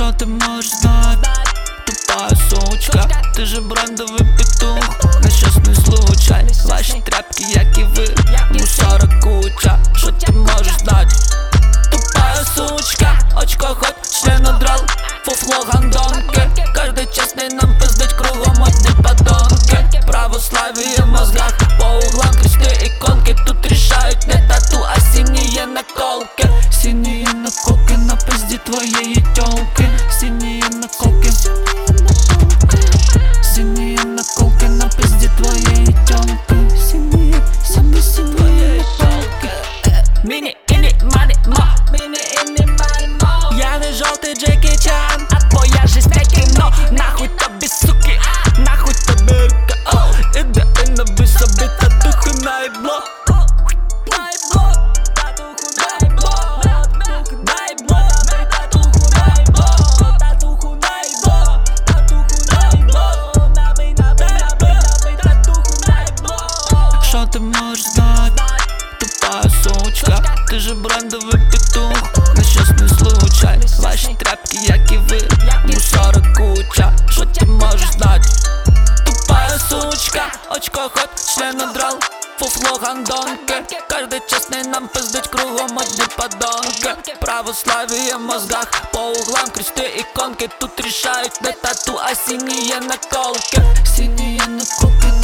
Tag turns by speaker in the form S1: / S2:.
S1: Що ти можеш знати? Тупая сучка, ти же брендовий петух Нещасний случай, ваші тряпки, як і ви Мусора куча, що ти можеш знати? Тупая сучка, очко хоть член одрал Фуфло гандонки, каждый честный нам наколки на пизді твоєї тёлки Синие наколки Синие наколки на пизді твоєї тёлки Синие, синие, синие твоєї тёлки Що ти можеш знати? Тупая сучка, ти же брендовий петух Нещасний случай, ваші тряпки, як і ви Мусора куча, що ти можеш знати? Тупая сучка, очко хоть член одрал Фуфло гандонки, каждый честный нам пиздить кругом одни подонки Православие в мозгах, по углам кресты иконки Тут решают не тату, а синие наколки Синие наколки